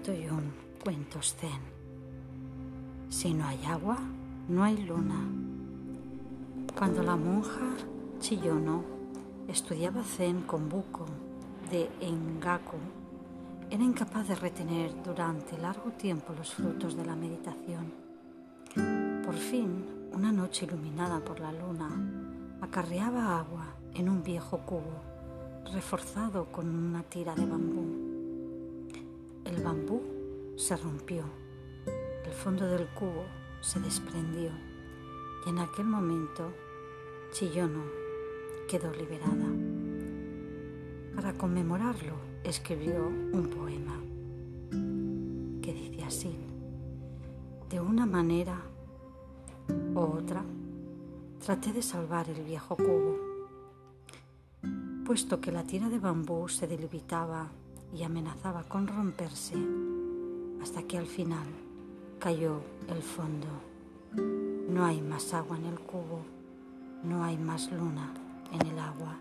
101 Cuentos Zen. Si no hay agua, no hay luna. Cuando la monja Chiyono estudiaba Zen con Buko de Engaku, era incapaz de retener durante largo tiempo los frutos de la meditación. Por fin, una noche iluminada por la luna, acarreaba agua en un viejo cubo reforzado con una tira de bambú. El bambú se rompió, el fondo del cubo se desprendió y en aquel momento Chillono quedó liberada. Para conmemorarlo escribió un poema que dice así, de una manera u otra traté de salvar el viejo cubo, puesto que la tira de bambú se debilitaba y amenazaba con romperse hasta que al final cayó el fondo. No hay más agua en el cubo, no hay más luna en el agua.